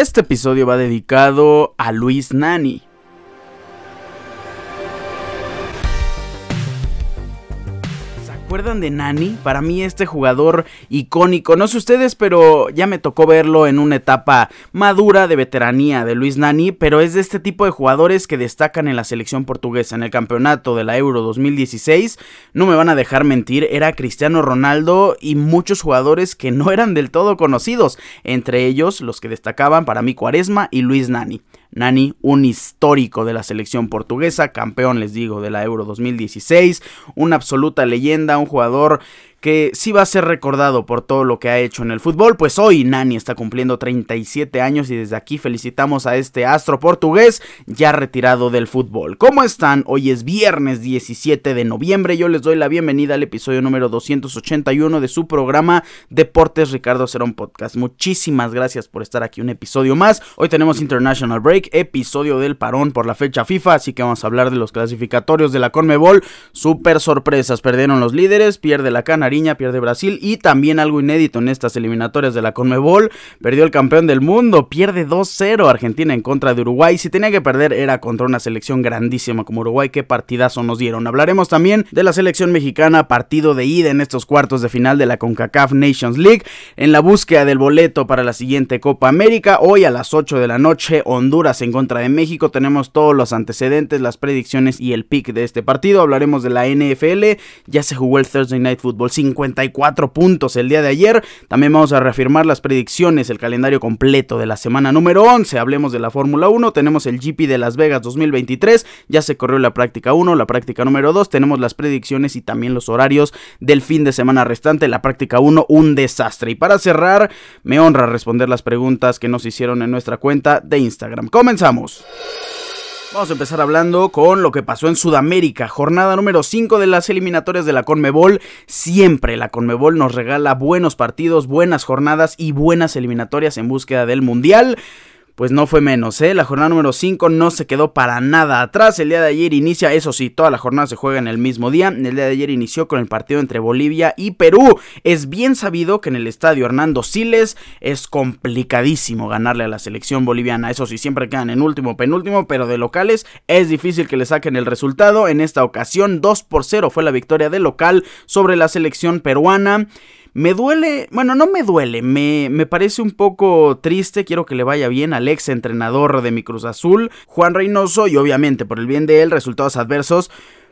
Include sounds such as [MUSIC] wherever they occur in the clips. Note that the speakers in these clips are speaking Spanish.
Este episodio va dedicado a Luis Nani. Acuerdan de Nani? Para mí este jugador icónico, no sé ustedes, pero ya me tocó verlo en una etapa madura de veteranía de Luis Nani, pero es de este tipo de jugadores que destacan en la selección portuguesa en el campeonato de la Euro 2016. No me van a dejar mentir, era Cristiano Ronaldo y muchos jugadores que no eran del todo conocidos, entre ellos los que destacaban para mí Cuaresma y Luis Nani. Nani, un histórico de la selección portuguesa, campeón, les digo, de la Euro 2016, una absoluta leyenda, un jugador que sí va a ser recordado por todo lo que ha hecho en el fútbol, pues hoy Nani está cumpliendo 37 años y desde aquí felicitamos a este astro portugués ya retirado del fútbol. ¿Cómo están? Hoy es viernes 17 de noviembre, yo les doy la bienvenida al episodio número 281 de su programa Deportes Ricardo Cerón Podcast. Muchísimas gracias por estar aquí un episodio más. Hoy tenemos International Break, episodio del parón por la fecha FIFA, así que vamos a hablar de los clasificatorios de la Conmebol. Super sorpresas, perdieron los líderes, pierde la cana pierde Brasil y también algo inédito en estas eliminatorias de la Conmebol, perdió el campeón del mundo, pierde 2-0 Argentina en contra de Uruguay, si tenía que perder era contra una selección grandísima como Uruguay, qué partidazo nos dieron. Hablaremos también de la selección mexicana, partido de ida en estos cuartos de final de la CONCACAF Nations League, en la búsqueda del boleto para la siguiente Copa América, hoy a las 8 de la noche, Honduras en contra de México, tenemos todos los antecedentes, las predicciones y el pick de este partido, hablaremos de la NFL, ya se jugó el Thursday Night Football 54 puntos el día de ayer. También vamos a reafirmar las predicciones, el calendario completo de la semana número 11. Hablemos de la Fórmula 1. Tenemos el GP de Las Vegas 2023. Ya se corrió la práctica 1, la práctica número 2. Tenemos las predicciones y también los horarios del fin de semana restante. La práctica 1, un desastre. Y para cerrar, me honra responder las preguntas que nos hicieron en nuestra cuenta de Instagram. Comenzamos. Vamos a empezar hablando con lo que pasó en Sudamérica, jornada número 5 de las eliminatorias de la Conmebol. Siempre la Conmebol nos regala buenos partidos, buenas jornadas y buenas eliminatorias en búsqueda del Mundial pues no fue menos, ¿eh? La jornada número 5 no se quedó para nada atrás. El día de ayer inicia, eso sí, toda la jornada se juega en el mismo día. El día de ayer inició con el partido entre Bolivia y Perú. Es bien sabido que en el estadio Hernando Siles es complicadísimo ganarle a la selección boliviana. Eso sí, siempre quedan en último, penúltimo, pero de locales es difícil que le saquen el resultado. En esta ocasión, 2 por 0 fue la victoria de local sobre la selección peruana. Me duele, bueno, no me duele, me, me, parece un poco triste, quiero que le vaya bien al ex entrenador de mi Cruz Azul, Juan Reynoso, y obviamente por el bien de él, resultados adversos,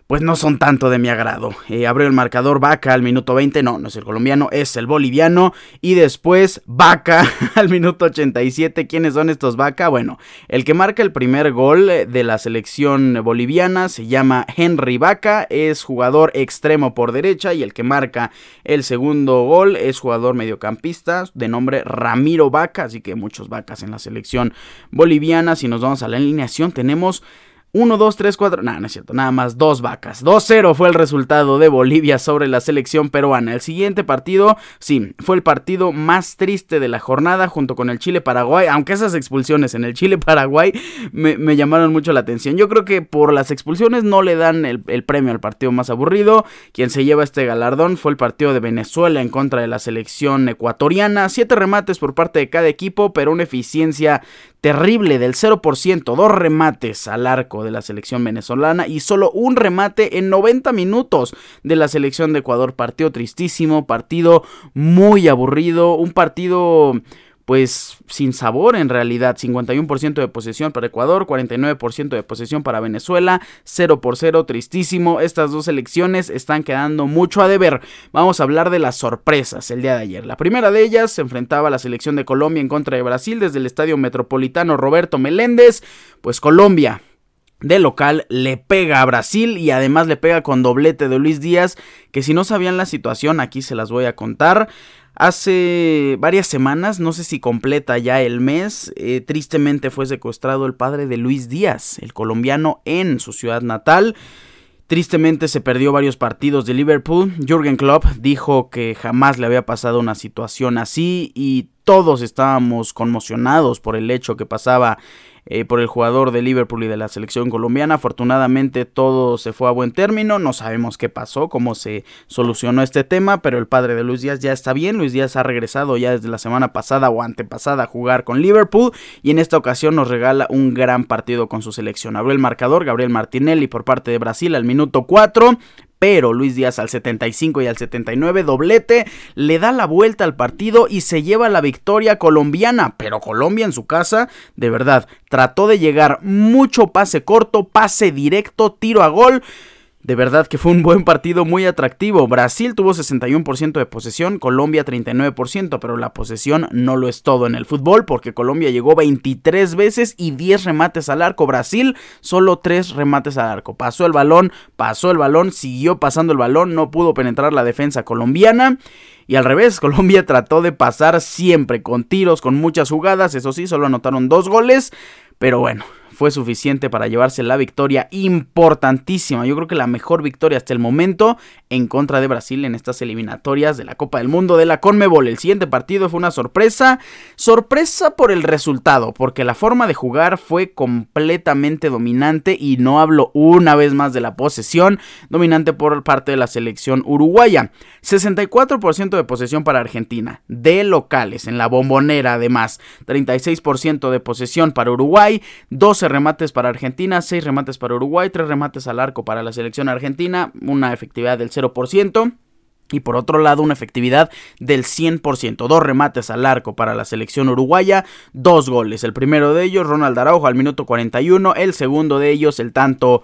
pues no son tanto de mi agrado. Eh, abrió el marcador Vaca al minuto 20, no, no es el colombiano, es el boliviano. Y después Vaca [LAUGHS] al minuto 87. ¿Quiénes son estos Vaca? Bueno, el que marca el primer gol de la selección boliviana se llama Henry Vaca, es jugador extremo por derecha y el que marca el segundo gol es jugador mediocampista de nombre Ramiro Vaca, así que muchos vacas en la selección boliviana. Si nos vamos a la alineación tenemos 1, 2, 3, 4. No, no es cierto, nada más dos vacas. 2-0 fue el resultado de Bolivia sobre la selección peruana. El siguiente partido, sí, fue el partido más triste de la jornada junto con el Chile-Paraguay. Aunque esas expulsiones en el Chile-Paraguay me, llamaron mucho la atención. Yo creo que por las expulsiones no le dan el, el premio al partido más aburrido. Quien se lleva este galardón fue el partido de Venezuela en contra de la selección ecuatoriana. Siete remates por parte de cada equipo, pero una eficiencia terrible del 0%, dos remates al arco de la selección venezolana y solo un remate en 90 minutos de la selección de Ecuador. Partido tristísimo, partido muy aburrido, un partido pues sin sabor en realidad. 51% de posesión para Ecuador, 49% de posesión para Venezuela, 0 por 0, tristísimo. Estas dos elecciones están quedando mucho a deber. Vamos a hablar de las sorpresas el día de ayer. La primera de ellas se enfrentaba a la selección de Colombia en contra de Brasil desde el Estadio Metropolitano Roberto Meléndez. Pues Colombia de local le pega a Brasil y además le pega con doblete de Luis Díaz, que si no sabían la situación aquí se las voy a contar. Hace varias semanas, no sé si completa ya el mes, eh, tristemente fue secuestrado el padre de Luis Díaz, el colombiano, en su ciudad natal. Tristemente se perdió varios partidos de Liverpool. Jürgen Klopp dijo que jamás le había pasado una situación así y todos estábamos conmocionados por el hecho que pasaba eh, por el jugador de Liverpool y de la selección colombiana. Afortunadamente todo se fue a buen término, no sabemos qué pasó, cómo se solucionó este tema, pero el padre de Luis Díaz ya está bien, Luis Díaz ha regresado ya desde la semana pasada o antepasada a jugar con Liverpool y en esta ocasión nos regala un gran partido con su selección. Abrió el marcador Gabriel Martinelli por parte de Brasil al minuto 4, pero Luis Díaz al 75 y al 79 doblete le da la vuelta al partido y se lleva la victoria colombiana, pero Colombia en su casa, de verdad, trató de llegar mucho pase corto, pase directo, tiro a gol. De verdad que fue un buen partido muy atractivo. Brasil tuvo 61% de posesión, Colombia 39%, pero la posesión no lo es todo en el fútbol porque Colombia llegó 23 veces y 10 remates al arco. Brasil solo 3 remates al arco. Pasó el balón, pasó el balón, siguió pasando el balón, no pudo penetrar la defensa colombiana. Y al revés, [LAUGHS] Colombia trató de pasar siempre con tiros, con muchas jugadas. Eso sí, solo anotaron dos goles. Pero bueno, fue suficiente para llevarse la victoria importantísima. Yo creo que la mejor victoria hasta el momento en contra de Brasil en estas eliminatorias de la Copa del Mundo de la Conmebol. El siguiente partido fue una sorpresa. Sorpresa por el resultado, porque la forma de jugar fue completamente dominante y no hablo una vez más de la posesión, dominante por parte de la selección uruguaya. 64% de posesión para Argentina, de locales, en la bombonera además. 36% de posesión para Uruguay, 12 remates para Argentina, 6 remates para Uruguay, 3 remates al arco para la selección argentina, una efectividad del 0%. Y por otro lado, una efectividad del 100%. Dos remates al arco para la selección uruguaya, dos goles. El primero de ellos, Ronald Araujo al minuto 41. El segundo de ellos, el tanto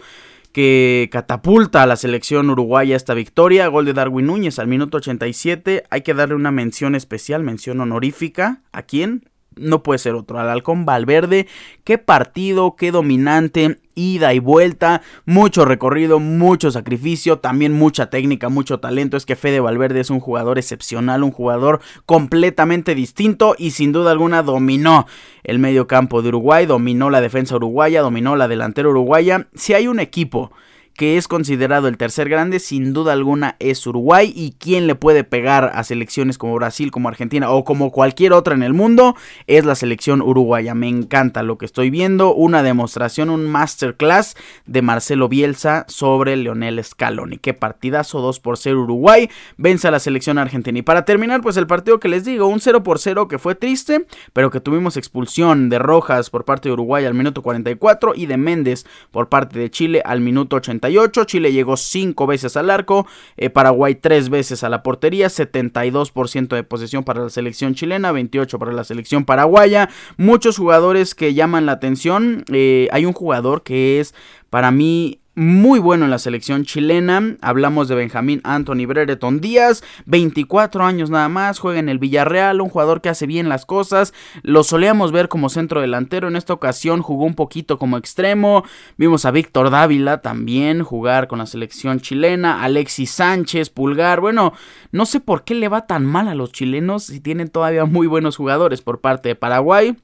que catapulta a la selección uruguaya esta victoria. Gol de Darwin Núñez al minuto 87. Hay que darle una mención especial, mención honorífica. ¿A quién? No puede ser otro. Al Halcón Valverde, qué partido, qué dominante, ida y vuelta, mucho recorrido, mucho sacrificio, también mucha técnica, mucho talento. Es que Fede Valverde es un jugador excepcional, un jugador completamente distinto y sin duda alguna dominó el medio campo de Uruguay, dominó la defensa uruguaya, dominó la delantera uruguaya. Si hay un equipo que es considerado el tercer grande, sin duda alguna es Uruguay. Y quien le puede pegar a selecciones como Brasil, como Argentina o como cualquier otra en el mundo, es la selección uruguaya. Me encanta lo que estoy viendo. Una demostración, un masterclass de Marcelo Bielsa sobre Leonel Scaloni. Qué partidazo, 2 por 0 Uruguay. Vence a la selección argentina. Y para terminar, pues el partido que les digo, un 0 por 0 que fue triste, pero que tuvimos expulsión de Rojas por parte de Uruguay al minuto 44 y de Méndez por parte de Chile al minuto 80. Chile llegó 5 veces al arco, eh, Paraguay 3 veces a la portería, 72% de posesión para la selección chilena, 28 para la selección paraguaya. Muchos jugadores que llaman la atención. Eh, hay un jugador que es para mí muy bueno en la selección chilena. Hablamos de Benjamín Anthony Brereton Díaz, 24 años nada más, juega en el Villarreal, un jugador que hace bien las cosas. Lo solíamos ver como centro delantero, en esta ocasión jugó un poquito como extremo. Vimos a Víctor Dávila también jugar con la selección chilena, Alexis Sánchez, Pulgar. Bueno, no sé por qué le va tan mal a los chilenos si tienen todavía muy buenos jugadores por parte de Paraguay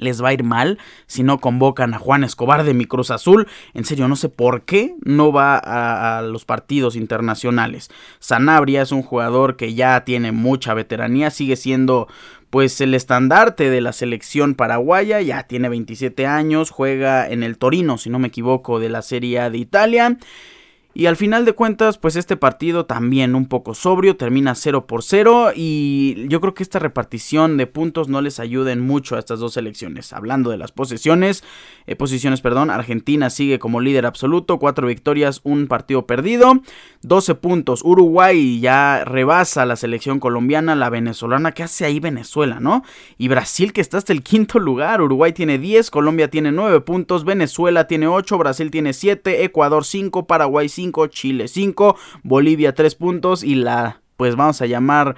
les va a ir mal si no convocan a Juan Escobar de mi Cruz Azul. En serio, no sé por qué no va a, los partidos internacionales. Sanabria es un jugador que ya tiene mucha veteranía, sigue siendo pues el estandarte de la selección paraguaya, ya tiene 27 años, juega en el Torino, si no me equivoco, de la Serie A de Italia. Y al final de cuentas, pues este partido también un poco sobrio, termina 0 por 0 y yo creo que esta repartición de puntos no les ayuda en mucho a estas dos selecciones. Hablando de las posesiones, eh, posiciones, perdón, Argentina sigue como líder absoluto, 4 victorias, un partido perdido, 12 puntos. Uruguay ya rebasa la selección colombiana, la venezolana, ¿qué hace ahí Venezuela, no? Y Brasil que está hasta el quinto lugar, Uruguay tiene 10, Colombia tiene 9 puntos, Venezuela tiene 8, Brasil tiene 7, Ecuador 5, Paraguay 5. Chile 5, Bolivia 3 puntos y la, pues vamos a llamar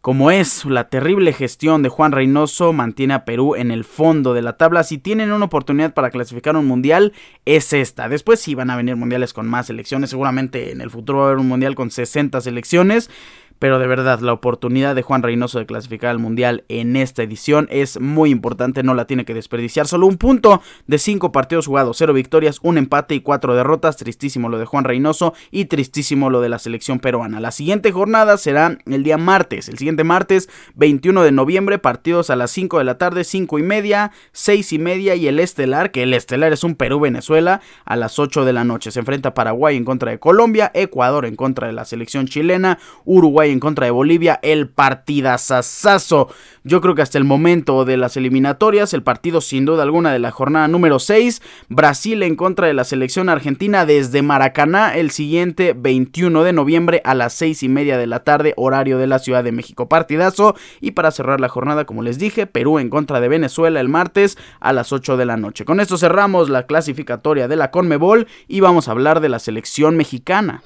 como es la terrible gestión de Juan Reynoso, mantiene a Perú en el fondo de la tabla. Si tienen una oportunidad para clasificar un mundial, es esta. Después sí van a venir mundiales con más selecciones. Seguramente en el futuro va a haber un mundial con 60 selecciones. Pero de verdad la oportunidad de Juan Reynoso de clasificar al Mundial en esta edición es muy importante, no la tiene que desperdiciar. Solo un punto de cinco partidos jugados, cero victorias, un empate y cuatro derrotas. Tristísimo lo de Juan Reynoso y tristísimo lo de la selección peruana. La siguiente jornada será el día martes, el siguiente martes 21 de noviembre, partidos a las 5 de la tarde, 5 y media, 6 y media y el estelar, que el estelar es un Perú-Venezuela, a las 8 de la noche. Se enfrenta Paraguay en contra de Colombia, Ecuador en contra de la selección chilena, Uruguay en contra de Bolivia, el partidazazazo. Yo creo que hasta el momento de las eliminatorias, el partido sin duda alguna de la jornada número 6, Brasil en contra de la selección argentina desde Maracaná el siguiente 21 de noviembre a las 6 y media de la tarde, horario de la Ciudad de México. Partidazo. Y para cerrar la jornada, como les dije, Perú en contra de Venezuela el martes a las 8 de la noche. Con esto cerramos la clasificatoria de la Conmebol y vamos a hablar de la selección mexicana.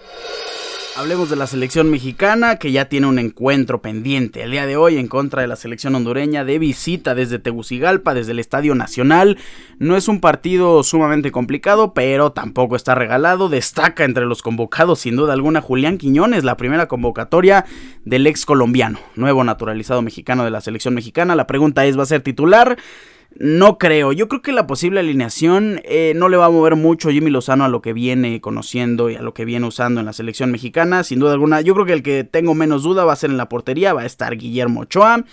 Hablemos de la selección mexicana que ya tiene un encuentro pendiente el día de hoy en contra de la selección hondureña de visita desde Tegucigalpa, desde el Estadio Nacional. No es un partido sumamente complicado, pero tampoco está regalado. Destaca entre los convocados sin duda alguna Julián Quiñones, la primera convocatoria del ex colombiano, nuevo naturalizado mexicano de la selección mexicana. La pregunta es, ¿va a ser titular? No creo. Yo creo que la posible alineación eh, no le va a mover mucho Jimmy Lozano a lo que viene conociendo y a lo que viene usando en la selección mexicana. Sin duda alguna, yo creo que el que tengo menos duda va a ser en la portería, va a estar Guillermo Ochoa.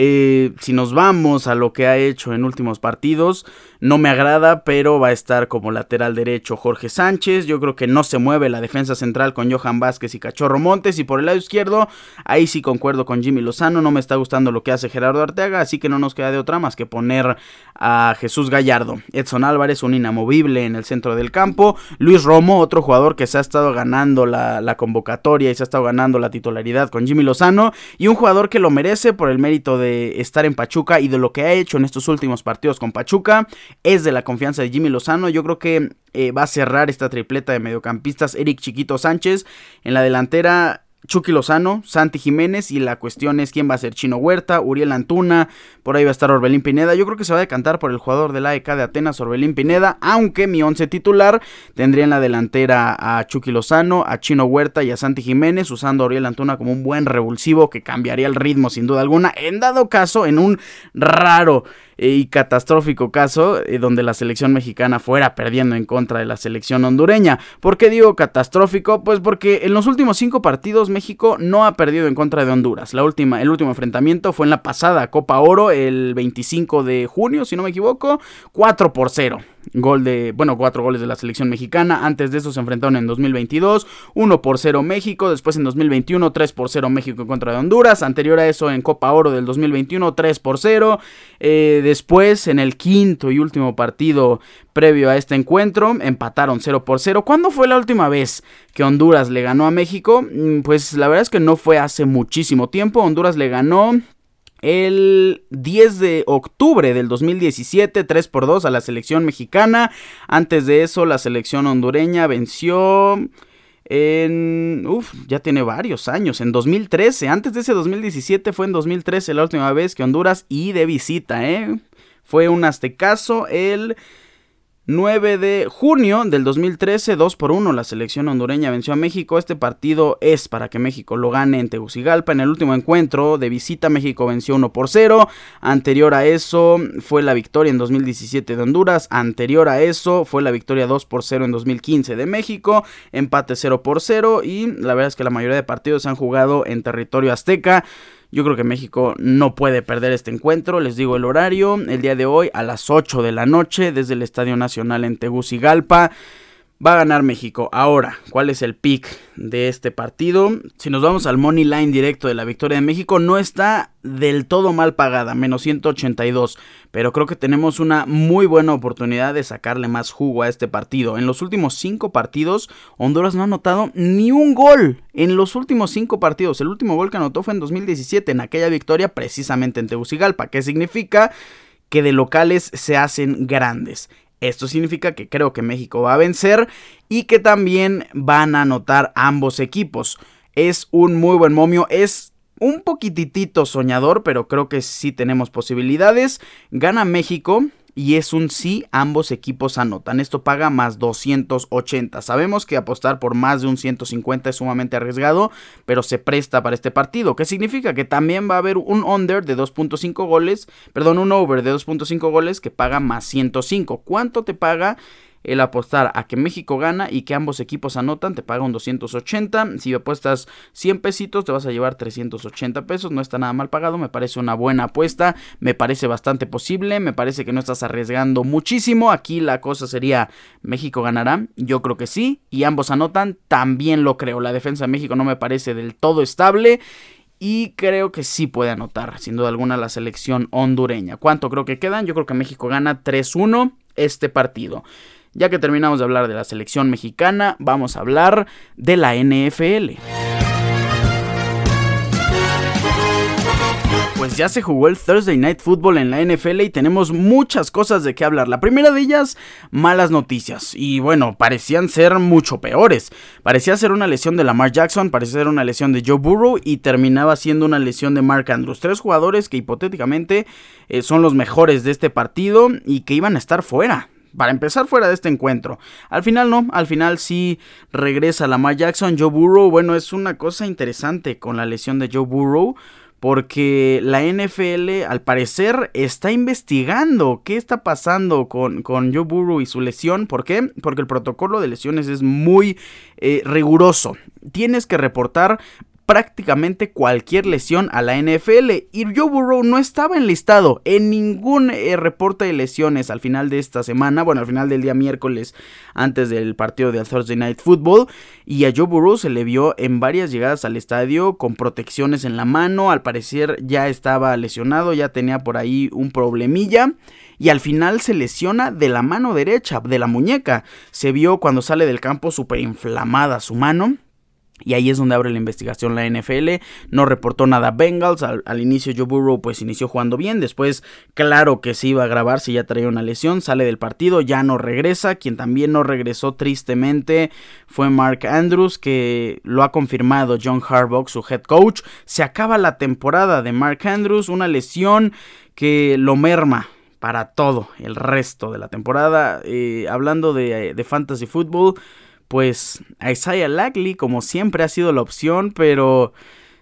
Eh, si nos vamos a lo que ha hecho en últimos partidos, no me agrada, pero va a estar como lateral derecho Jorge Sánchez. Yo creo que no se mueve la defensa central con Johan Vázquez y Cachorro Montes. Y por el lado izquierdo, ahí sí concuerdo con Jimmy Lozano. No me está gustando lo que hace Gerardo Arteaga, así que no nos queda de otra más que poner a Jesús Gallardo. Edson Álvarez, un inamovible en el centro del campo. Luis Romo, otro jugador que se ha estado ganando la, la convocatoria y se ha estado ganando la titularidad con Jimmy Lozano. Y un jugador que lo merece por el mérito de estar en Pachuca y de lo que ha hecho en estos últimos partidos con Pachuca es de la confianza de Jimmy Lozano. Yo creo que eh, va a cerrar esta tripleta de mediocampistas Eric Chiquito Sánchez. En la delantera Chucky Lozano, Santi Jiménez y la cuestión es quién va a ser Chino Huerta, Uriel Antuna, por ahí va a estar Orbelín Pineda. Yo creo que se va a decantar por el jugador de la AEK de Atenas, Orbelín Pineda, aunque mi once titular tendría en la delantera a Chucky Lozano, a Chino Huerta y a Santi Jiménez, usando a Uriel Antuna como un buen revulsivo que cambiaría el ritmo sin duda alguna. En dado caso, en un raro y catastrófico caso eh, donde la selección mexicana fuera perdiendo en contra de la selección hondureña. ¿Por qué digo catastrófico? Pues porque en los últimos cinco partidos México no ha perdido en contra de Honduras. La última, el último enfrentamiento fue en la pasada Copa Oro el 25 de junio, si no me equivoco, 4 por 0 gol de, bueno, cuatro goles de la selección mexicana. Antes de eso se enfrentaron en 2022, 1 por 0 México, después en 2021, 3 por 0 México en contra de Honduras. Anterior a eso en Copa Oro del 2021, 3 por 0. Eh, después en el quinto y último partido previo a este encuentro, empataron 0 por 0. ¿Cuándo fue la última vez que Honduras le ganó a México? Mm, pues la verdad es que no fue hace muchísimo tiempo. Honduras le ganó el 10 de octubre del 2017, 3 por 2 a la selección mexicana. Antes de eso, la selección hondureña venció en... Uf, ya tiene varios años, en 2013. Antes de ese 2017 fue en 2013 la última vez que Honduras y de visita, ¿eh? Fue un aztecaso el 9 de junio del 2013, 2 por 1, la selección hondureña venció a México. Este partido es para que México lo gane en Tegucigalpa. En el último encuentro de visita, México venció 1 por 0. Anterior a eso fue la victoria en 2017 de Honduras. Anterior a eso fue la victoria 2 por 0 en 2015 de México. Empate 0 por 0. Y la verdad es que la mayoría de partidos se han jugado en territorio azteca. Yo creo que México no puede perder este encuentro. Les digo el horario. El día de hoy a las 8 de la noche desde el Estadio Nacional en Tegucigalpa. Va a ganar México. Ahora, ¿cuál es el pick de este partido? Si nos vamos al money line directo de la victoria de México, no está del todo mal pagada, menos 182. Pero creo que tenemos una muy buena oportunidad de sacarle más jugo a este partido. En los últimos 5 partidos, Honduras no ha anotado ni un gol. En los últimos 5 partidos. El último gol que anotó fue en 2017, en aquella victoria precisamente en Tegucigalpa. ¿Qué significa? Que de locales se hacen grandes. Esto significa que creo que México va a vencer y que también van a anotar ambos equipos. Es un muy buen momio, es un poquitito soñador, pero creo que sí tenemos posibilidades. Gana México y es un sí, ambos equipos anotan. Esto paga más 280. Sabemos que apostar por más de un 150 es sumamente arriesgado, pero se presta para este partido. ¿Qué significa? Que también va a haber un under de 2.5 goles, perdón, un over de 2.5 goles que paga más 105. ¿Cuánto te paga? El apostar a que México gana y que ambos equipos anotan, te paga un 280. Si apuestas 100 pesitos, te vas a llevar 380 pesos. No está nada mal pagado, me parece una buena apuesta, me parece bastante posible, me parece que no estás arriesgando muchísimo. Aquí la cosa sería, México ganará, yo creo que sí, y ambos anotan, también lo creo. La defensa de México no me parece del todo estable. Y creo que sí puede anotar, sin duda alguna, la selección hondureña. ¿Cuánto creo que quedan? Yo creo que México gana 3-1 este partido. Ya que terminamos de hablar de la selección mexicana, vamos a hablar de la NFL. Pues ya se jugó el Thursday Night Football en la NFL y tenemos muchas cosas de qué hablar. La primera de ellas, malas noticias. Y bueno, parecían ser mucho peores. Parecía ser una lesión de Lamar Jackson, parecía ser una lesión de Joe Burrow y terminaba siendo una lesión de Mark Andrews. Tres jugadores que hipotéticamente eh, son los mejores de este partido y que iban a estar fuera para empezar fuera de este encuentro. Al final no, al final sí regresa Lamar Jackson, Joe Burrow. Bueno, es una cosa interesante con la lesión de Joe Burrow. Porque la NFL al parecer está investigando qué está pasando con, con Joe Burrow y su lesión. ¿Por qué? Porque el protocolo de lesiones es muy eh, riguroso. Tienes que reportar prácticamente cualquier lesión a la NFL y Joe Burrow no estaba enlistado en ningún eh, reporte de lesiones al final de esta semana, bueno, al final del día miércoles antes del partido del Thursday Night Football y a Joe Burrow se le vio en varias llegadas al estadio con protecciones en la mano, al parecer ya estaba lesionado, ya tenía por ahí un problemilla y al final se lesiona de la mano derecha, de la muñeca. Se vio cuando sale del campo súper inflamada su mano. Y ahí es donde abre la investigación la NFL. No reportó nada Bengals. Al, inicio Joe Burrow pues inició jugando bien. Después claro que se iba a grabar si ya traía una lesión. Sale del partido, ya no regresa. Quien también no regresó tristemente fue Mark Andrews que lo ha confirmado John Harbaugh, su head coach. Se acaba la temporada de Mark Andrews. Una lesión que lo merma para todo el resto de la temporada. Eh, hablando de, de fantasy football pues Isaiah Lackley como siempre ha sido la opción, pero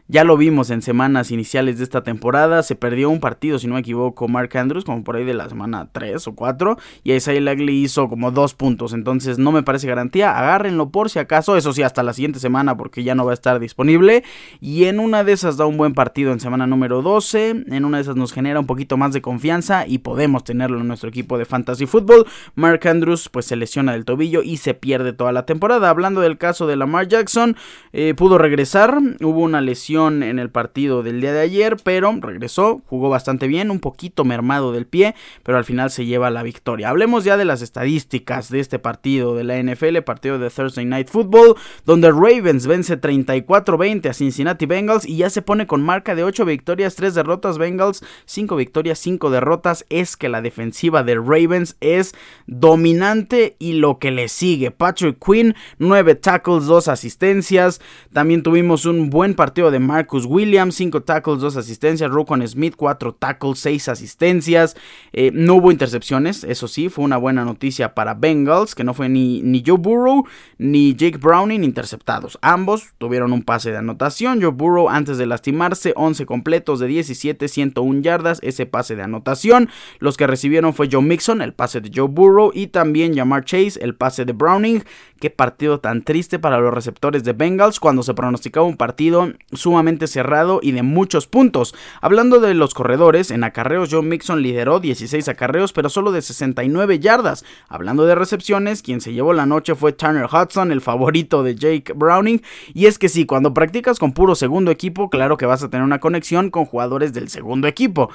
ya lo vimos en semanas iniciales de esta temporada. Se perdió un partido, si no me equivoco, Mark Andrews, como por ahí de la semana 3 o 4. Y Isaiah Lagley hizo como dos puntos. Entonces no me parece garantía. Agárrenlo por si acaso. Eso sí, hasta la siguiente semana porque ya no va a estar disponible. Y en una de esas da un buen partido en semana número 12. En una de esas nos genera un poquito más de confianza y podemos tenerlo en nuestro equipo de fantasy football. Mark Andrews pues se lesiona del tobillo y se pierde toda la temporada. Hablando del caso de Lamar Jackson, eh, pudo regresar. Hubo una lesión en el partido del día de ayer, pero regresó, jugó bastante bien, un poquito mermado del pie, pero al final se lleva la victoria. Hablemos ya de las estadísticas de este partido de la NFL, partido de Thursday Night Football, donde Ravens vence 34-20 a Cincinnati Bengals y ya se pone con marca de 8 victorias, 3 derrotas Bengals, 5 victorias, 5 derrotas. Es que la defensiva de Ravens es dominante y lo que le sigue. Patrick Quinn, 9 tackles, 2 asistencias. También tuvimos un buen partido de Marcus Williams, 5 tackles, 2 asistencias. Rokon Smith, 4 tackles, 6 asistencias. Eh, no hubo intercepciones, eso sí, fue una buena noticia para Bengals, que no fue ni, ni Joe Burrow ni Jake Browning interceptados. Ambos tuvieron un pase de anotación. Joe Burrow, antes de lastimarse, 11 completos de 17, 101 yardas, ese pase de anotación. Los que recibieron fue Joe Mixon, el pase de Joe Burrow, y también Jamar Chase, el pase de Browning. Qué partido tan triste para los receptores de Bengals cuando se pronosticaba un partido sumamente cerrado y de muchos puntos. Hablando de los corredores, en acarreos John Mixon lideró 16 acarreos, pero solo de 69 yardas. Hablando de recepciones, quien se llevó la noche fue Turner Hudson, el favorito de Jake Browning. Y es que sí, cuando practicas con puro segundo equipo, claro que vas a tener una conexión con jugadores del segundo equipo.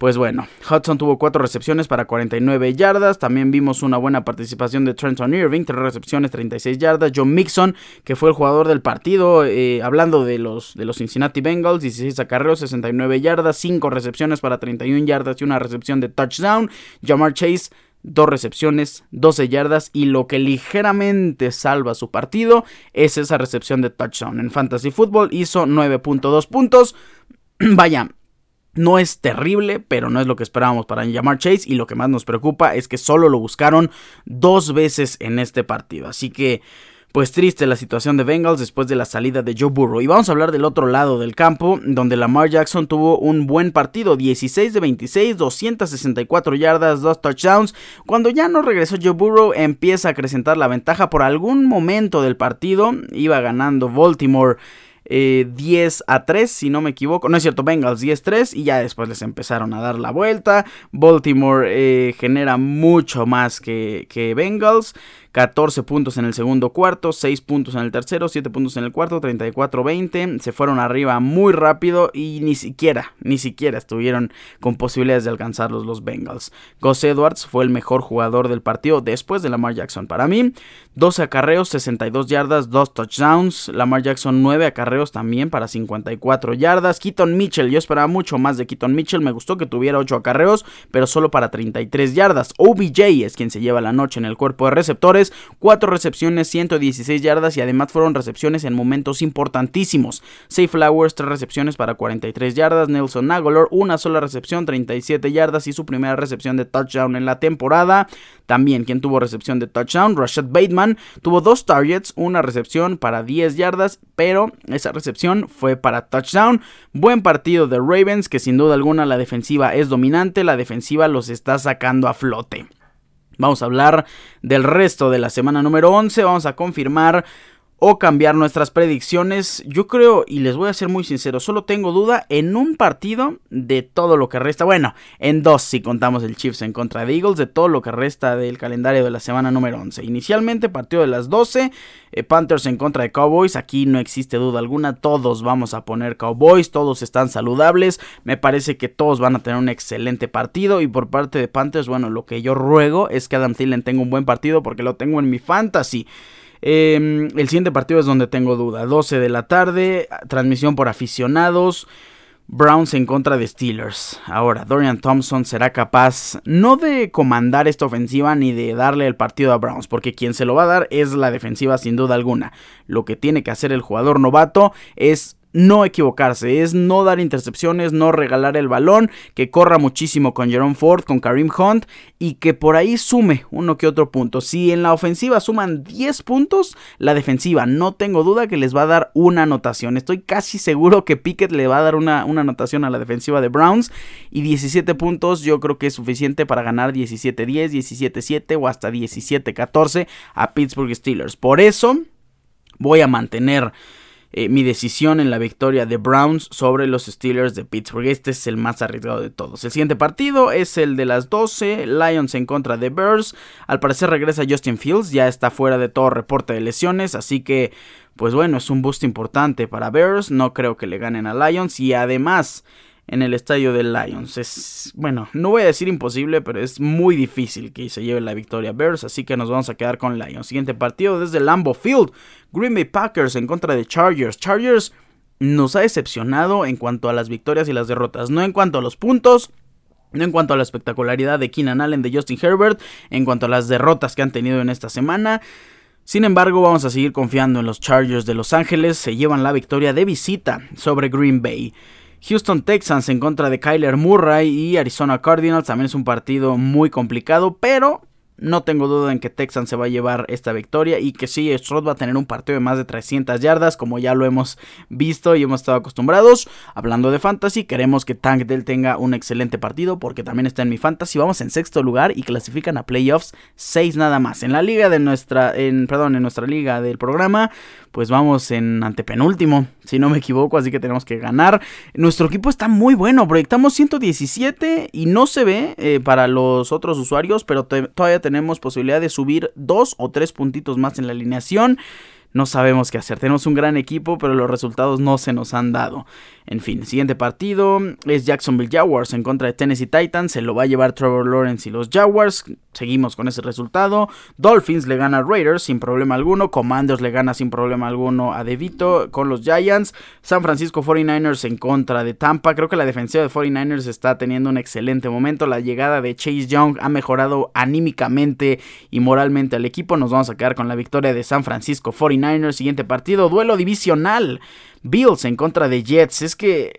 Pues bueno, Hudson tuvo 4 recepciones para 49 yardas. También vimos una buena participación de Trenton Irving, 3 recepciones, 36 yardas. John Mixon, que fue el jugador del partido, eh, hablando de los, de los Cincinnati Bengals, 16 acarreos, 69 yardas, 5 recepciones para 31 yardas y una recepción de touchdown. Jamar Chase, 2 recepciones, 12 yardas y lo que ligeramente salva su partido es esa recepción de touchdown. En Fantasy Football hizo 9.2 puntos. [CLEARS THROAT] Vaya, No es terrible, pero no es lo que esperábamos para llamar Chase. Y lo que más nos preocupa es que solo lo buscaron dos veces en este partido. Así que pues triste la situación de Bengals después de la salida de Joe Burrow. Y vamos a hablar del otro lado del campo, donde Lamar Jackson tuvo un buen partido, 16 de 26, 264 yardas, 2 touchdowns. Cuando ya no regresó Joe Burrow, empieza a acrecentar la ventaja por algún momento del partido. Iba ganando Baltimore. 10 eh, a 3, si no me equivoco. No es cierto, Bengals 10-3 y ya después les empezaron a dar la vuelta. Baltimore eh, genera mucho más que, que Bengals. 14 puntos en el segundo cuarto, 6 puntos en el tercero, 7 puntos en el cuarto, 34-20. Se fueron arriba muy rápido y ni siquiera, ni siquiera estuvieron con posibilidades de alcanzarlos los Bengals. Gus Edwards fue el mejor jugador del partido después de Lamar Jackson para mí. 12 acarreos, 62 yardas, 2 touchdowns. Lamar Jackson 9 acarreos también para 54 yardas. Keaton Mitchell, yo esperaba mucho más de Keaton Mitchell. Me gustó que tuviera 8 acarreos, pero solo para 33 yardas. OBJ es quien se lleva la noche en el cuerpo de receptores 4 recepciones, 116 yardas y además fueron recepciones en momentos importantísimos. Safe Flowers, 3 recepciones para 43 yardas. Nelson Aguilar, una sola recepción, 37 yardas y su primera recepción de touchdown en la temporada. También quien tuvo recepción de touchdown, Rashad Bateman, tuvo dos targets, una recepción para 10 yardas, pero esa recepción fue para touchdown. Buen partido de Ravens, que sin duda alguna la defensiva es dominante, la defensiva los está sacando a flote. Vamos a hablar del resto de la semana número 11. Vamos a confirmar o cambiar nuestras predicciones. Yo creo, y les voy a ser muy sincero, solo tengo duda en un partido de todo lo que resta. Bueno, en dos si contamos el Chiefs en contra de Eagles, de todo lo que resta del calendario de la semana número 11. Inicialmente partido de las 12, eh, Panthers en contra de Cowboys. Aquí no existe duda alguna, todos vamos a poner Cowboys, todos están saludables. Me parece que todos van a tener un excelente partido. Y por parte de Panthers, bueno, lo que yo ruego es que Adam Thielen tenga un buen partido porque lo tengo en mi fantasy. Em, el siguiente partido es donde tengo duda. 12 de la tarde, transmisión por aficionados. Browns en contra de Steelers. Ahora, Dorian Thompson será capaz no de comandar esta ofensiva ni de darle el partido a Browns, porque quien se lo va a dar es la defensiva sin duda alguna. Lo que tiene que hacer el jugador novato es no equivocarse, es no dar intercepciones, no regalar el balón, que corra muchísimo con Jerome Ford, con Karim Hunt y que por ahí sume uno que otro punto. Si en la ofensiva suman 10 puntos, la defensiva no tengo duda que les va a dar una anotación. Estoy casi seguro que Pickett le va a dar una, una anotación a la defensiva de Browns y 17 puntos yo creo que es suficiente para ganar 17-10, 17-7 o hasta 17-14 a Pittsburgh Steelers. Por eso voy a mantener eh, mi decisión en la victoria de Browns sobre los Steelers de Pittsburgh. Este es el más arriesgado de todos. El siguiente partido es el de las 12, Lions en contra de Bears. Al parecer regresa Justin Fields, ya está fuera de todo reporte de lesiones, así que pues bueno, es un boost importante para Bears. No creo que le ganen a Lions y además en el estadio de Lions. Es, bueno, no voy a decir imposible, pero es muy difícil que se lleve la victoria Bears, así que nos vamos a quedar con Lions. Siguiente partido desde Lambo Field, Green Bay Packers en contra de Chargers. Chargers nos ha decepcionado en cuanto a las victorias y las derrotas, no en cuanto a los puntos, no en cuanto a la espectacularidad de Keenan Allen, de Justin Herbert, en cuanto a las derrotas que han tenido en esta semana. Sin embargo, vamos a seguir confiando en los Chargers de Los Ángeles. Se llevan la victoria de visita sobre Green Bay. Houston Texans en contra de Kyler Murray y Arizona Cardinals. También es un partido muy complicado, pero no tengo duda en que Texans se va a llevar esta victoria y que sí, Stroud va a tener un partido de más de 300 yardas, como ya lo hemos visto y hemos estado acostumbrados. Hablando de fantasy, queremos que Tank Dell tenga un excelente partido porque también está en mi fantasy. Vamos en sexto lugar y clasifican a playoffs 6 nada más. En la liga de nuestra, perdón, en nuestra liga del programa, pues vamos en antepenúltimo, si no me equivoco, así que tenemos que ganar. Nuestro equipo está muy bueno, proyectamos 117 y no se ve eh, para los otros usuarios, pero todavía tenemos tenemos posibilidad de subir dos o tres puntitos más en la alineación no sabemos qué hacer. Tenemos un gran equipo, pero los resultados no se nos han dado. En fin, siguiente partido es Jacksonville Jaguars en contra de Tennessee Titans. Se lo va a llevar Trevor Lawrence y los Jaguars. Seguimos con ese resultado. Dolphins le gana a Raiders sin problema alguno. Commanders le gana sin problema alguno a DeVito con los Giants. San Francisco 49ers en contra de Tampa. Creo que la defensiva de 49ers está teniendo un excelente momento. La llegada de Chase Young ha mejorado anímicamente y moralmente al equipo. Nos vamos a quedar con la victoria de San Francisco 49ers. Siguiente partido, duelo divisional. Bills en contra de Jets. Es que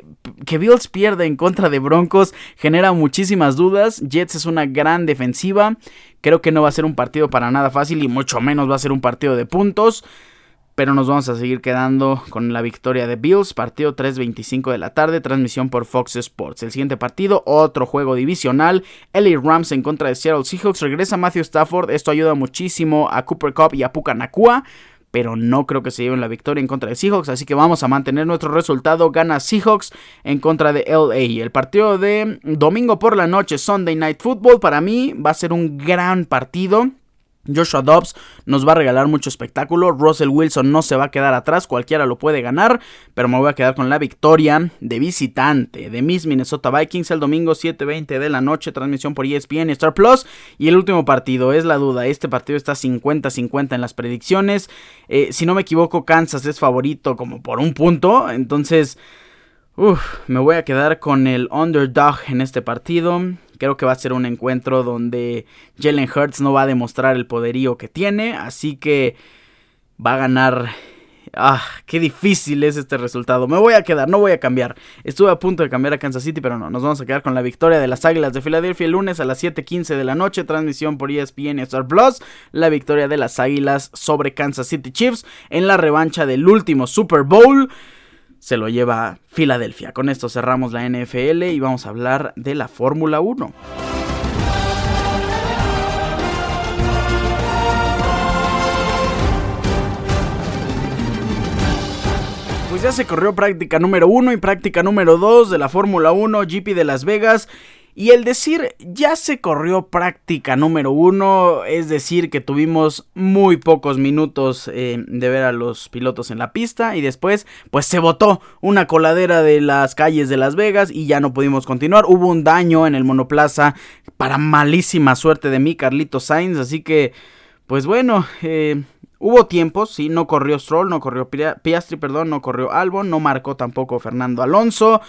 que Bills pierda en contra de Broncos genera muchísimas dudas. Jets es una gran defensiva. Creo que no va a ser un partido para nada fácil y mucho menos va a ser un partido de puntos pero nos vamos a seguir quedando con la victoria de Bills, partido 3.25 de la tarde, transmisión por Fox Sports. El siguiente partido, otro juego divisional, LA Rams en contra de Seattle Seahawks, regresa Matthew Stafford, esto ayuda muchísimo a Cooper Cup y a Puka Nakua, pero no creo que se lleven la victoria en contra de Seahawks, así que vamos a mantener nuestro resultado, gana Seahawks en contra de LA. El partido de domingo por la noche, Sunday Night Football, para mí va a ser un gran partido. Joshua Dobbs nos va a regalar mucho espectáculo. Russell Wilson no se va a quedar atrás, cualquiera lo puede ganar, pero me voy a quedar con la victoria de visitante de Miss Minnesota Vikings el domingo 7:20 de la noche, transmisión por ESPN y Star Plus. Y el último partido es la duda. Este partido está 50-50 en las predicciones. Eh, si no me equivoco, Kansas es favorito como por un punto, entonces. me voy a quedar con el underdog en este partido. Creo que va a ser un encuentro donde Jalen Hurts no va a demostrar el poderío que tiene. Así que va a ganar. Ah, qué difícil es este resultado. Me voy a quedar, no voy a cambiar. Estuve a punto de cambiar a Kansas City, pero no. Nos vamos a quedar con la victoria de las Águilas de Filadelfia el lunes a las 7:15 de la noche. Transmisión por ESPN y Star Plus. La victoria de las Águilas sobre Kansas City Chiefs en la revancha del último Super Bowl se lo lleva Filadelfia. Con esto cerramos la NFL y vamos a hablar de la Fórmula 1. Pues ya se corrió práctica número 1 y práctica número 2 de la Fórmula 1 GP de Las Vegas y el decir ya se corrió práctica número uno, es decir, que tuvimos muy pocos minutos eh, de ver a los pilotos en la pista y después pues se botó una coladera de las calles de Las Vegas y ya no pudimos continuar. Hubo un daño en el monoplaza para malísima suerte de mí, Carlito Sainz, así que pues bueno, eh, Hubo tiempos, sí, no corrió Stroll, no corrió Piastri, perdón, no corrió Albon, no marcó tampoco Fernando Alonso.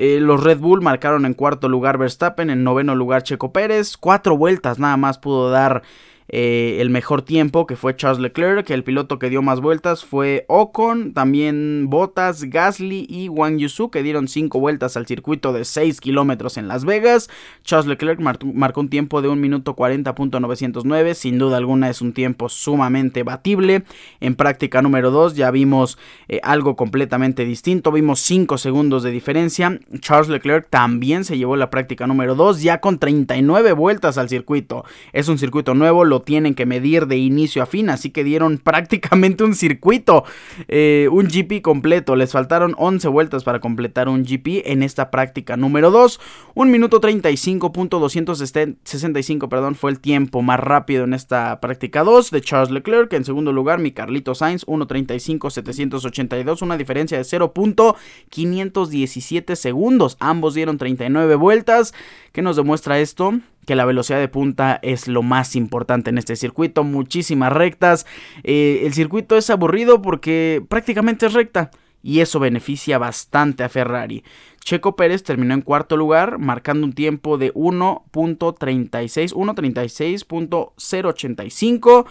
Eh, los Red Bull marcaron en cuarto lugar Verstappen, en noveno lugar Checo Pérez. Cuatro vueltas nada más pudo dar eh, el mejor tiempo, que fue Charles Leclerc, el piloto que dio más vueltas fue Ocon, también Bottas, Gasly y Wang Yusu, que dieron 5 vueltas al circuito de 6 kilómetros en Las Vegas. Charles Leclerc marcó un tiempo de 1 minuto 40.909, sin duda alguna es un tiempo sumamente batible. En práctica número 2 ya vimos eh, algo completamente distinto, vimos 5 segundos de diferencia. Charles Leclerc también se llevó la práctica número 2, ya con 39 vueltas al circuito. Es un circuito nuevo, lo tienen que medir de inicio a fin, así que dieron [LAUGHS] prácticamente un circuito, eh, un GP completo. Les faltaron 11 vueltas para completar un GP en esta práctica número 2. Un minuto 35.265, perdón, fue el tiempo más rápido en esta práctica 2 de Charles Leclerc. En segundo lugar, mi Carlito Sainz, 1.35.782, una diferencia de 0.517 segundos. Ambos dieron 39 vueltas. ¿Qué nos demuestra esto? Que la velocidad de punta es lo más importante en este circuito, muchísimas rectas. Eh, el circuito es aburrido porque prácticamente es recta y eso beneficia bastante a Ferrari. Checo Pérez terminó en cuarto lugar, marcando un tiempo de 1.36, 1.36.085.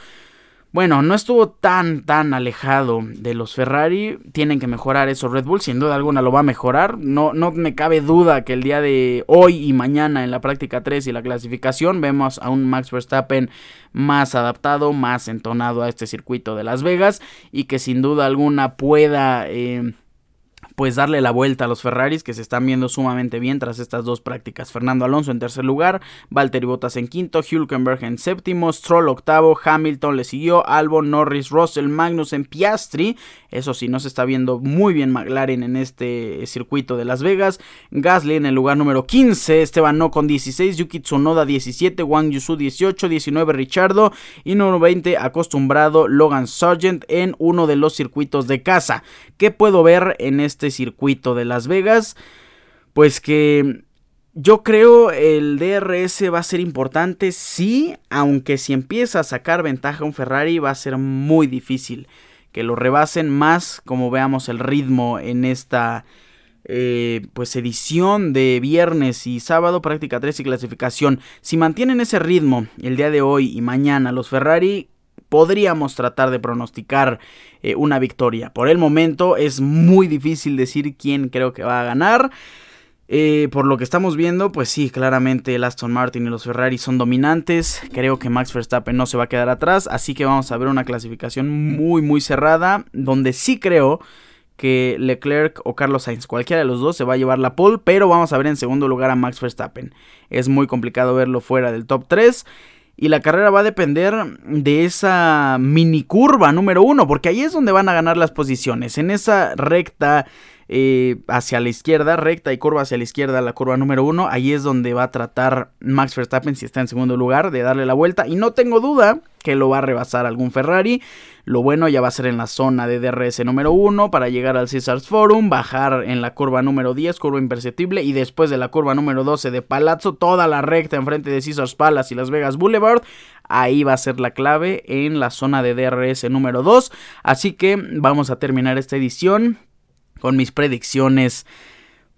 Bueno, no estuvo tan, tan alejado de los Ferrari. Tienen que mejorar eso Red Bull. Sin duda alguna lo va a mejorar. No, no me cabe duda que el día de hoy y mañana en la práctica 3 y la clasificación vemos a un Max Verstappen más adaptado, más entonado a este circuito de Las Vegas. Y que sin duda alguna pueda... Eh, pues darle la vuelta a los Ferraris que se están viendo sumamente bien tras estas dos prácticas. Fernando Alonso en tercer lugar, Valtteri Bottas en quinto, Hülkenberg en séptimo, Stroll octavo, Hamilton le siguió, Albon, Norris, Russell, Magnus en Piastri. Eso sí, no se está viendo muy bien McLaren en este circuito de Las Vegas. Gasly en el lugar número 15, Esteban No con 16, Yuki Tsunoda 17, Wang Yusu 18, 19 Richardo y número 20 acostumbrado Logan Sargent en uno de los circuitos de casa. ¿Qué puedo ver en este este circuito de Las Vegas, pues que yo creo el DRS va a ser importante, sí, aunque si empieza a sacar ventaja un Ferrari va a ser muy difícil que lo rebasen más como veamos el ritmo en esta eh, pues edición de viernes y sábado, práctica 3 y clasificación. Si mantienen ese ritmo el día de hoy y mañana los Ferrari podríamos tratar de pronosticar eh, una victoria. Por el momento es muy difícil decir quién creo que va a ganar. Eh, por lo que estamos viendo, pues sí, claramente el Aston Martin y los Ferrari son dominantes. Creo que Max Verstappen no se va a quedar atrás. Así que vamos a ver una clasificación muy, muy cerrada. Donde sí creo que Leclerc o Carlos Sainz, cualquiera de los dos, se va a llevar la pole. Pero vamos a ver en segundo lugar a Max Verstappen. Es muy complicado verlo fuera del top 3. Y la carrera va a depender de esa mini curva número uno, porque ahí es donde van a ganar las posiciones. En esa recta eh, hacia la izquierda, recta y curva hacia la izquierda, la curva número uno. Ahí es donde va a tratar Max Verstappen, si está en segundo lugar, de darle la vuelta. Y no tengo duda que lo va a rebasar algún Ferrari. Lo bueno ya va a ser en la zona de DRS número 1 para llegar al Caesars Forum, bajar en la curva número 10, curva imperceptible, y después de la curva número 12 de Palazzo, toda la recta enfrente de Caesars Palace y Las Vegas Boulevard. Ahí va a ser la clave en la zona de DRS número 2. Así que vamos a terminar esta edición con mis predicciones.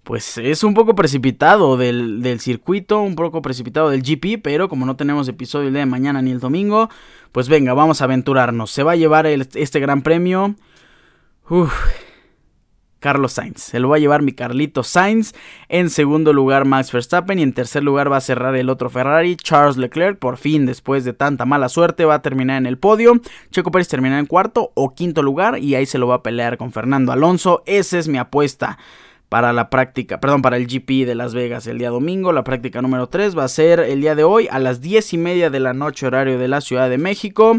Pues es un poco precipitado del, circuito, un poco precipitado del GP, pero como no tenemos episodio el día de mañana ni el domingo, pues venga, vamos a aventurarnos. Se va a llevar este gran premio. Carlos Sainz. Se lo va a llevar mi Carlito Sainz. En segundo lugar, Max Verstappen. Y en tercer lugar va a cerrar el otro Ferrari, Charles Leclerc. Por fin, después de tanta mala suerte, va a terminar en el podio. Checo Pérez terminará en cuarto o quinto lugar. Y ahí se lo va a pelear con Fernando Alonso. Esa es mi apuesta para la práctica, perdón, para el GP de Las Vegas el día domingo. La práctica número 3 va a ser el día de hoy a las 10 y media de la noche, horario de la Ciudad de México.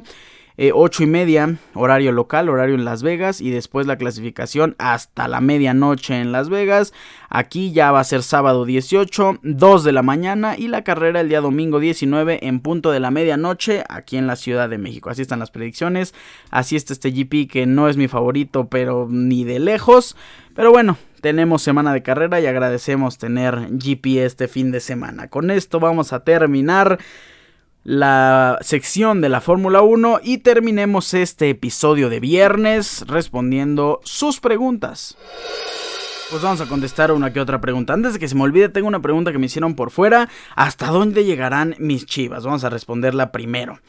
8 eh, y media, horario local, horario en Las Vegas. Y después la clasificación hasta la medianoche en Las Vegas. Aquí ya va a ser sábado 18, 2 de la mañana. Y la carrera el día domingo 19 en punto de la medianoche aquí en la Ciudad de México. Así están las predicciones. Así está este GP que no es mi favorito, pero ni de lejos. Pero bueno, tenemos semana de carrera y agradecemos tener GP este fin de semana. Con esto vamos a terminar la sección de la Fórmula 1 y terminemos este episodio de viernes respondiendo sus preguntas. Pues vamos a contestar una que otra pregunta. Antes de que se me olvide, tengo una pregunta que me hicieron por fuera. ¿Hasta dónde llegarán mis chivas? Vamos a responderla primero.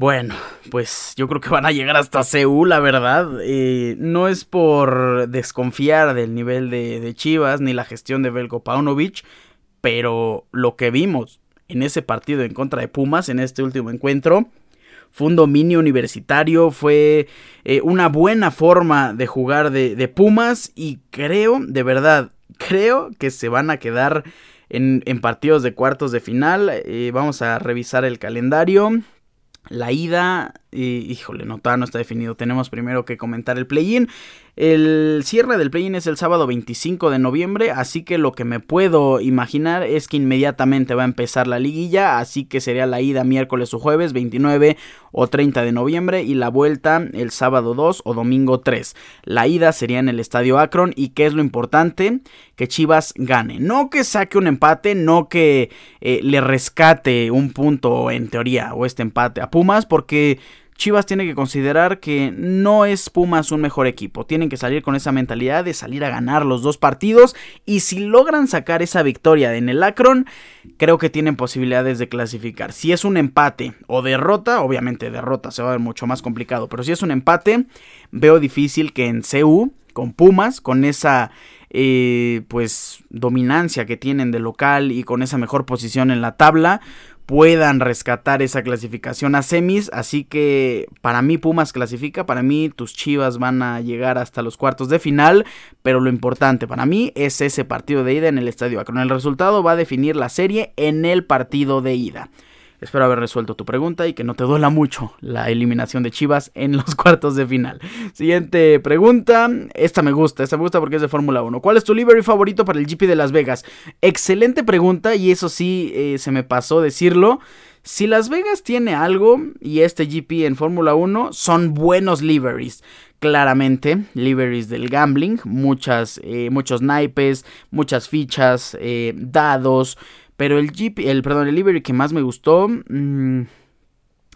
Bueno, pues yo creo que van a llegar hasta Seúl, la verdad. Eh, no es por desconfiar del nivel de, de Chivas ni la gestión de Belko Paunovic, pero lo que vimos en ese partido en contra de Pumas, en este último encuentro. Fue un dominio universitario, fue eh, una buena forma de jugar de, Pumas y creo, de verdad, creo que se van a quedar en, partidos de cuartos de final. Eh, vamos a revisar el calendario. La ida, híjole, no, no está definido. Tenemos primero que comentar el play-in. El cierre del play-in es el sábado 25 de noviembre, así que lo que me puedo imaginar es que inmediatamente va a empezar la liguilla, así que sería la ida miércoles o jueves 29 o 30 de noviembre y la vuelta el sábado 2 o domingo 3. La ida sería en el estadio Akron y qué es lo importante, que Chivas gane, no que saque un empate, no que eh, le rescate un punto en teoría o este empate a Pumas, porque Chivas tiene que considerar que no es Pumas un mejor equipo. Tienen que salir con esa mentalidad de salir a ganar los dos partidos. Y si logran sacar esa victoria en el Akron, creo que tienen posibilidades de clasificar. Si es un empate o derrota, obviamente derrota se va a ver mucho más complicado. Pero si es un empate, veo difícil que en CU, con Pumas, con esa eh, pues dominancia que tienen de local y con esa mejor posición en la tabla, puedan rescatar esa clasificación a semis. Así que para mí Pumas clasifica, para mí tus Chivas van a llegar hasta los cuartos de final. Pero lo importante para mí es ese partido de ida en el estadio Con El resultado va a definir la serie en el partido de ida. Espero haber resuelto tu pregunta y que no te duela mucho la eliminación de Chivas en los [LAUGHS] cuartos de final. Siguiente pregunta. Esta me gusta, esta me gusta porque es de Fórmula 1. ¿Cuál es tu livery favorito para el GP de Las Vegas? Excelente pregunta y eso sí eh, se me pasó decirlo. Si Las Vegas tiene algo y este GP en Fórmula 1 son buenos liveries. Claramente, liveries del gambling, muchas, eh, muchos naipes, muchas fichas, eh, dados, pero el Jeep, el, perdón, el livery que más me gustó mm,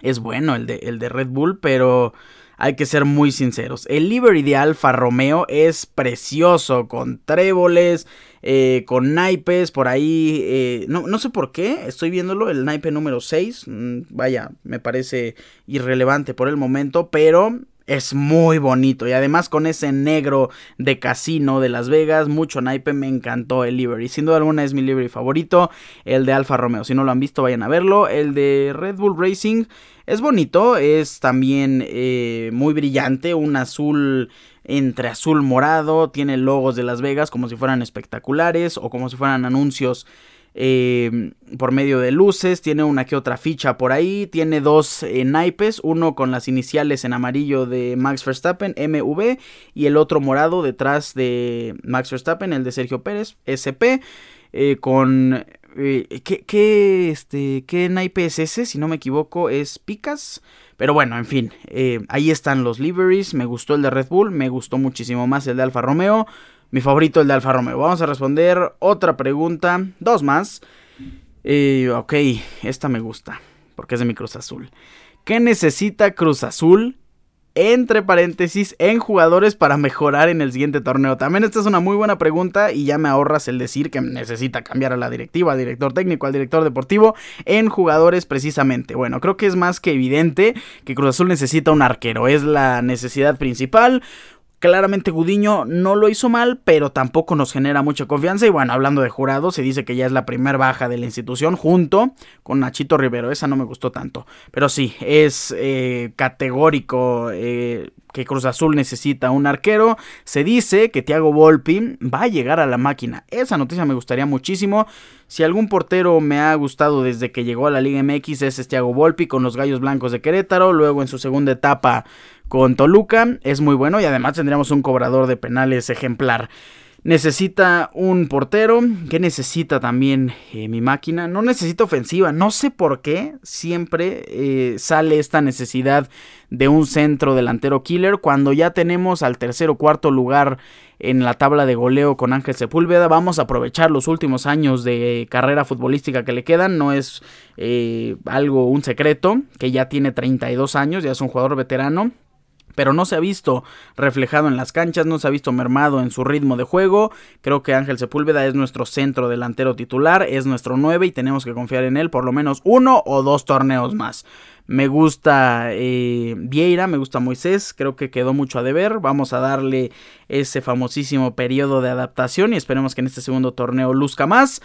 es bueno, el de, el de Red Bull, pero hay que ser muy sinceros. El livery de Alfa Romeo es precioso, con tréboles, eh, con naipes, por ahí, eh, no, no, sé por qué, estoy viéndolo, el naipe número 6, mm, vaya, me parece irrelevante por el momento, pero es muy bonito y además con ese negro de casino de Las Vegas, mucho naipe, me encantó el livery. Sin duda alguna es mi livery favorito, el de Alfa Romeo. Si no lo han visto, vayan a verlo. El de Red Bull Racing es bonito, es también eh, muy brillante, un azul entre azul morado, tiene logos de Las Vegas como si fueran espectaculares o como si fueran anuncios eh, por medio de luces, tiene una que otra ficha por ahí, tiene dos eh, naipes, uno con las iniciales en amarillo de Max Verstappen, MV, y el otro morado detrás de Max Verstappen, el de Sergio Pérez, SP, eh, con... ¿qué, qué, este, ¿Qué naipe es ese? Si no me equivoco, es Picas. Pero bueno, en fin, ahí están los liveries. Me gustó el de Red Bull, me gustó muchísimo más el de Alfa Romeo. Mi favorito, el de Alfa Romeo. Vamos a responder otra pregunta. Dos más. Eh, ok, esta me gusta. Porque es de mi Cruz Azul. ¿Qué necesita Cruz Azul? Entre paréntesis, en jugadores para mejorar en el siguiente torneo. También esta es una muy buena pregunta y ya me ahorras el decir que necesita cambiar a la directiva, al director técnico, al director deportivo, en jugadores precisamente. Bueno, creo que es más que evidente que Cruz Azul necesita un arquero. Es la necesidad principal. Claramente Gudiño no lo hizo mal, pero tampoco nos genera mucha confianza. Y bueno, hablando de jurado, se dice que ya es la primera baja de la institución junto con Nachito Rivero. Esa no me gustó tanto. Pero sí, es eh, categórico eh, que Cruz Azul necesita un arquero. Se dice que Thiago Volpi va a llegar a la máquina. Esa noticia me gustaría muchísimo. Si algún portero me ha gustado desde que llegó a la Liga MX es Thiago Volpi con los Gallos Blancos de Querétaro. Luego en su segunda etapa con Toluca es muy bueno y además tendríamos un cobrador de penales ejemplar. Necesita un portero. que necesita también eh, mi máquina? No necesita ofensiva. No sé por qué siempre eh, sale esta necesidad de un centro delantero killer cuando ya tenemos al tercer o cuarto lugar en la tabla de goleo con Ángel Sepúlveda. Vamos a aprovechar los últimos años de carrera futbolística que le quedan. No es eh, algo, un secreto, que ya tiene 32 años, ya es un jugador veterano pero no se ha visto reflejado en las canchas, no se ha visto mermado en su ritmo de juego. Creo que Ángel Sepúlveda es nuestro centro delantero titular, es nuestro 9 y tenemos que confiar en él por lo menos uno o dos torneos más. Me gusta eh, Vieira, me gusta Moisés, creo que quedó mucho a deber. Vamos a darle ese famosísimo periodo de adaptación y esperemos que en este segundo torneo luzca más.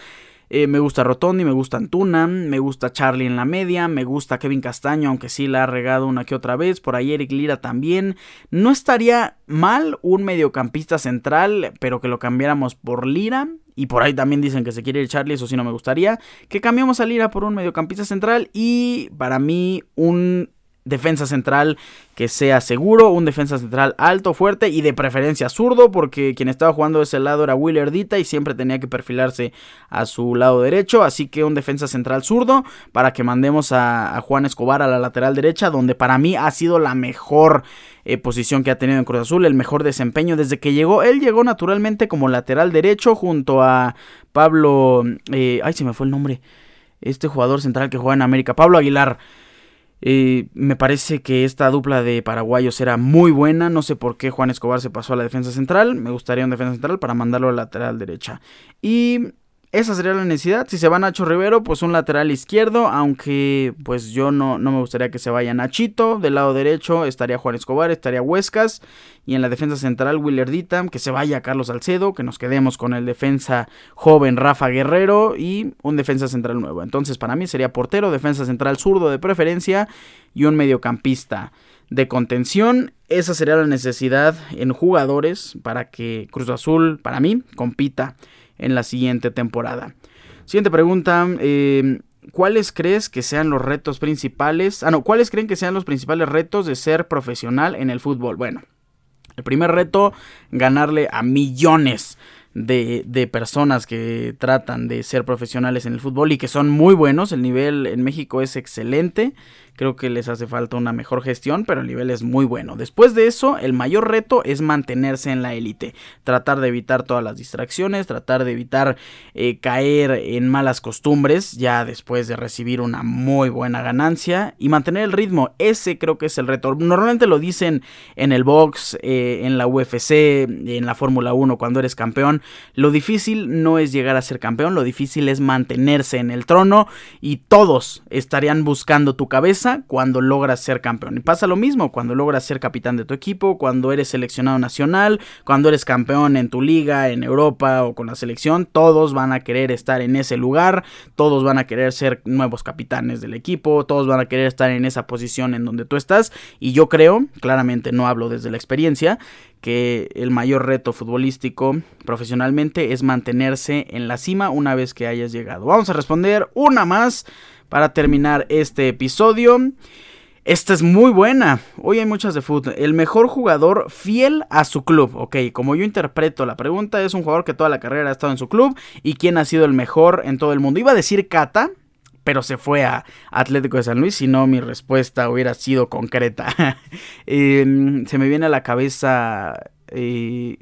Eh, me gusta Rotondi, me gusta Antuna, me gusta Charlie en la media, me gusta Kevin Castaño, aunque sí la ha regado una que otra vez. Por ahí Eric Lira también. No estaría mal un mediocampista central, pero que lo cambiáramos por Lira. Y por ahí también dicen que se quiere ir Charlie, eso sí no me gustaría. Que cambiemos a Lira por un mediocampista central. Y para mí un defensa central que sea seguro, un defensa central alto, fuerte y de preferencia zurdo, porque quien estaba jugando de ese lado era Willer Dita y siempre tenía que perfilarse a su lado derecho, así que un defensa central zurdo para que mandemos a, Juan Escobar a la lateral derecha, donde para mí ha sido la mejor eh, posición que ha tenido en Cruz Azul, el mejor desempeño desde que llegó. Él llegó naturalmente como lateral derecho junto a Pablo, eh, ay se me fue el nombre, este jugador central que juega en América, Pablo Aguilar. Eh, me parece que esta dupla de paraguayos era muy buena. No sé por qué Juan Escobar se pasó a la defensa central. Me gustaría un defensa central para mandarlo a la lateral derecha. Y esa sería la necesidad. Si se va Nacho Rivero, pues un lateral izquierdo. Aunque pues yo no, no me gustaría que se vaya Nachito. Del lado derecho estaría Juan Escobar, estaría Huescas. Y en la defensa central, Willer. Que se vaya Carlos Salcedo. Que nos quedemos con el defensa joven Rafa Guerrero. Y un defensa central nuevo. Entonces para mí sería portero, defensa central zurdo de preferencia. Y un mediocampista de contención. Esa sería la necesidad en jugadores para que Cruz Azul, para mí, compita en la siguiente temporada. Siguiente pregunta. Eh, ¿Cuáles crees que sean los retos principales? Ah, no, ¿cuáles creen que sean los principales retos de ser profesional en el fútbol? Bueno, el primer reto, ganarle a millones de, de, personas que tratan de ser profesionales en el fútbol y que son muy buenos. El nivel en México es excelente. Creo que les hace falta una mejor gestión, pero el nivel es muy bueno. Después de eso, el mayor reto es mantenerse en la élite. Tratar de evitar todas las distracciones, tratar de evitar eh, caer en malas costumbres ya después de recibir una muy buena ganancia y mantener el ritmo. Ese creo que es el reto. Normalmente lo dicen en el box, eh, en la UFC, en la Fórmula 1 cuando eres campeón. Lo difícil no es llegar a ser campeón, lo difícil es mantenerse en el trono y todos estarían buscando tu cabeza cuando logras ser campeón. Y pasa lo mismo cuando logras ser capitán de tu equipo, cuando eres seleccionado nacional, cuando eres campeón en tu liga, en Europa o con la selección, todos van a querer estar en ese lugar, todos van a querer ser nuevos capitanes del equipo, todos van a querer estar en esa posición en donde tú estás y yo creo, claramente no hablo desde la experiencia, que el mayor reto futbolístico profesionalmente es mantenerse en la cima una vez que hayas llegado. Vamos a responder una más para terminar este episodio. Esta es muy buena. Hoy hay muchas de fútbol. El mejor jugador fiel a su club. Ok, como yo interpreto la pregunta, es un jugador que toda la carrera ha estado en su club. ¿Y quién ha sido el mejor en todo el mundo? Iba a decir Cata, pero se fue a Atlético de San Luis, si no mi respuesta hubiera sido concreta. [LAUGHS] Em, se me viene a la cabeza eh,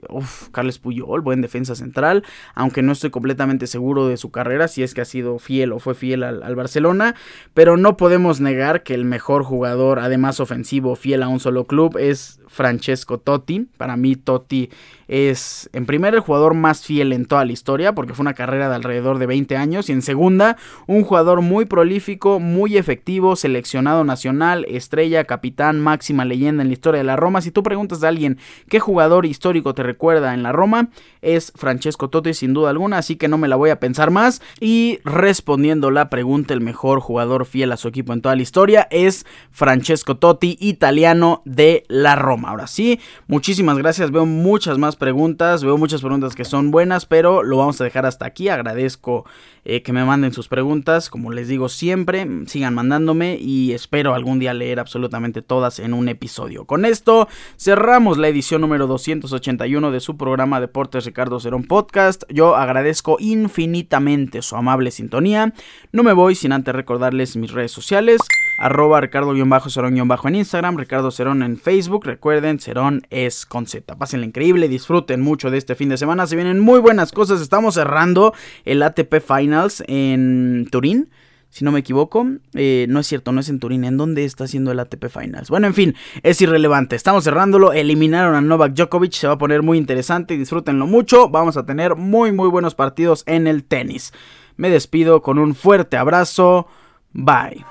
Carles Puyol, buen defensa central, aunque no estoy completamente seguro de su carrera, si es que ha sido fiel o fue fiel al, Barcelona, pero no podemos negar que el mejor jugador, además ofensivo, fiel a un solo club, es Francesco Totti. Para mí Totti es en primer el jugador más fiel en toda la historia porque fue una carrera de alrededor de 20 años y en segunda un jugador muy prolífico, muy efectivo, seleccionado nacional, estrella, capitán, máxima leyenda en la historia de la Roma. Si tú preguntas a alguien qué jugador histórico te recuerda en la Roma, es Francesco Totti sin duda alguna, así que no me la voy a pensar más y respondiendo la pregunta, el mejor jugador fiel a su equipo en toda la historia es Francesco Totti, italiano de la Roma. Ahora sí, muchísimas gracias, veo muchas más preguntas, veo muchas preguntas que son buenas, pero lo vamos a dejar hasta aquí. Agradezco eh, que me manden sus preguntas, como les digo siempre, sigan mandándome y espero algún día leer absolutamente todas en un episodio. Con esto cerramos la edición número 281 de su programa Deportes Ricardo Cerón Podcast. Yo agradezco infinitamente su amable sintonía. No me voy sin antes recordarles mis redes sociales arroba Ricardo-Cerón- en Instagram, Ricardo Cerón en Facebook. Recuerden, Cerón es con Z. Pásenla increíble, disfruten mucho de este fin de semana. Se vienen muy buenas cosas. Estamos cerrando el ATP Finals en Turín. Si no me equivoco, eh, no es cierto, no es en Turín. ¿En dónde está haciendo el ATP Finals? Bueno, en fin, es irrelevante. Estamos cerrándolo. Eliminaron a Novak Djokovic. Se va a poner muy interesante. Disfrútenlo mucho. Vamos a tener muy, muy buenos partidos en el tenis. Me despido con un fuerte abrazo. Bye.